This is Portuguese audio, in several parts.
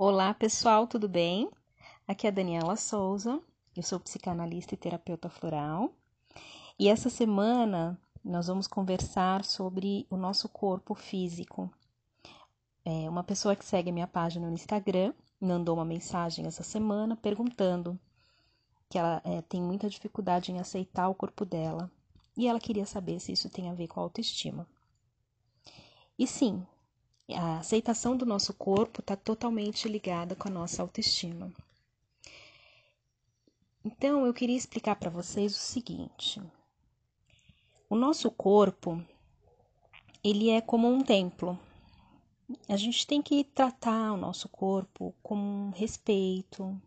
Olá, pessoal, tudo bem? Aqui é a Daniela Souza, eu sou psicanalista e terapeuta floral. E essa semana nós vamos conversar sobre o nosso corpo físico. É, uma pessoa que segue a minha página no Instagram mandou uma mensagem essa semana perguntando que ela é, tem muita dificuldade em aceitar o corpo dela e ela queria saber se isso tem a ver com a autoestima. E sim, a aceitação do nosso corpo está totalmente ligada com a nossa autoestima. Então, eu queria explicar para vocês o seguinte: o nosso corpo, ele é como um templo. A gente tem que tratar o nosso corpo com respeito,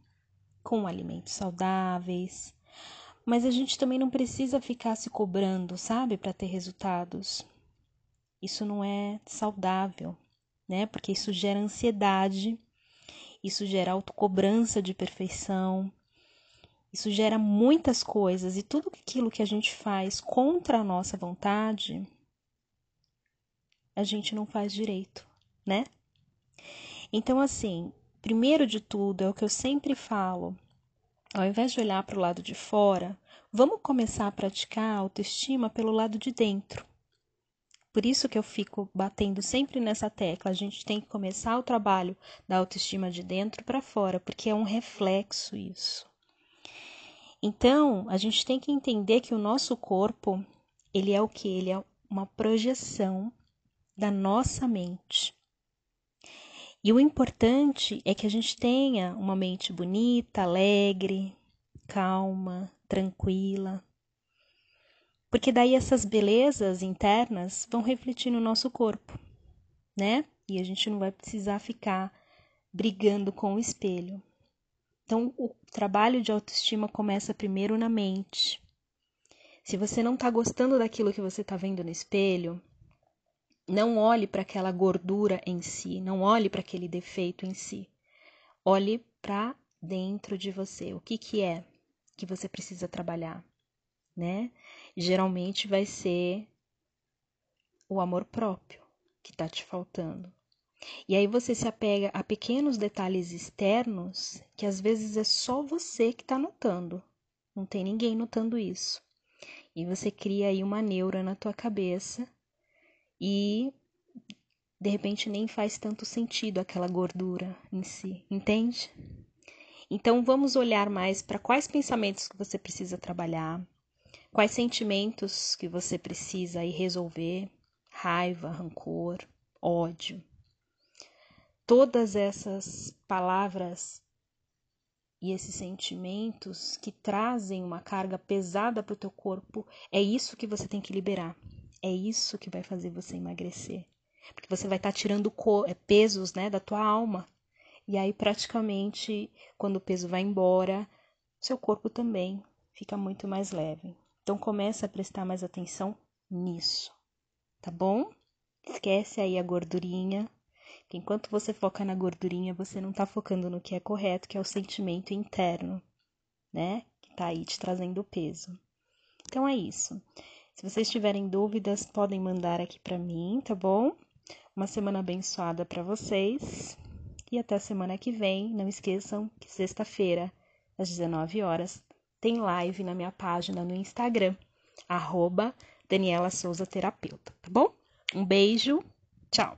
com alimentos saudáveis, mas a gente também não precisa ficar se cobrando, sabe, para ter resultados. Isso não é saudável né? Porque isso gera ansiedade, isso gera autocobrança de perfeição, isso gera muitas coisas e tudo aquilo que a gente faz contra a nossa vontade, a gente não faz direito, né? Então, assim, primeiro de tudo, é o que eu sempre falo, ao invés de olhar para o lado de fora, vamos começar a praticar a autoestima pelo lado de dentro. Por isso que eu fico batendo sempre nessa tecla. A gente tem que começar o trabalho da autoestima de dentro para fora, porque é um reflexo isso. Então, a gente tem que entender que o nosso corpo, ele é o que? Ele é uma projeção da nossa mente. E o importante é que a gente tenha uma mente bonita, alegre, calma, tranquila, porque daí essas belezas internas vão refletir no nosso corpo, né? E a gente não vai precisar ficar brigando com o espelho. Então, o trabalho de autoestima começa primeiro na mente. Se você não está gostando daquilo que você está vendo no espelho, não olhe para aquela gordura em si, não olhe para aquele defeito em si. Olhe para dentro de você. O que, que é que você precisa trabalhar? Né? Geralmente vai ser o amor próprio que está te faltando. E aí você se apega a pequenos detalhes externos que às vezes é só você que está notando. Não tem ninguém notando isso. E você cria aí uma neura na tua cabeça e de repente nem faz tanto sentido aquela gordura em si, entende? Então vamos olhar mais para quais pensamentos que você precisa trabalhar, Quais sentimentos que você precisa aí resolver? Raiva, rancor, ódio. Todas essas palavras e esses sentimentos que trazem uma carga pesada para o teu corpo, é isso que você tem que liberar. É isso que vai fazer você emagrecer. Porque você vai estar tá tirando é, pesos né, da tua alma. E aí, praticamente, quando o peso vai embora, seu corpo também fica muito mais leve. Então começa a prestar mais atenção nisso, tá bom? Esquece aí a gordurinha, que enquanto você foca na gordurinha, você não tá focando no que é correto, que é o sentimento interno, né? Que tá aí te trazendo peso. Então é isso. Se vocês tiverem dúvidas, podem mandar aqui para mim, tá bom? Uma semana abençoada para vocês. E até semana que vem. Não esqueçam que sexta-feira, às 19 horas, tem live na minha página no Instagram, arroba Daniela Souza Terapeuta, tá bom? Um beijo, tchau!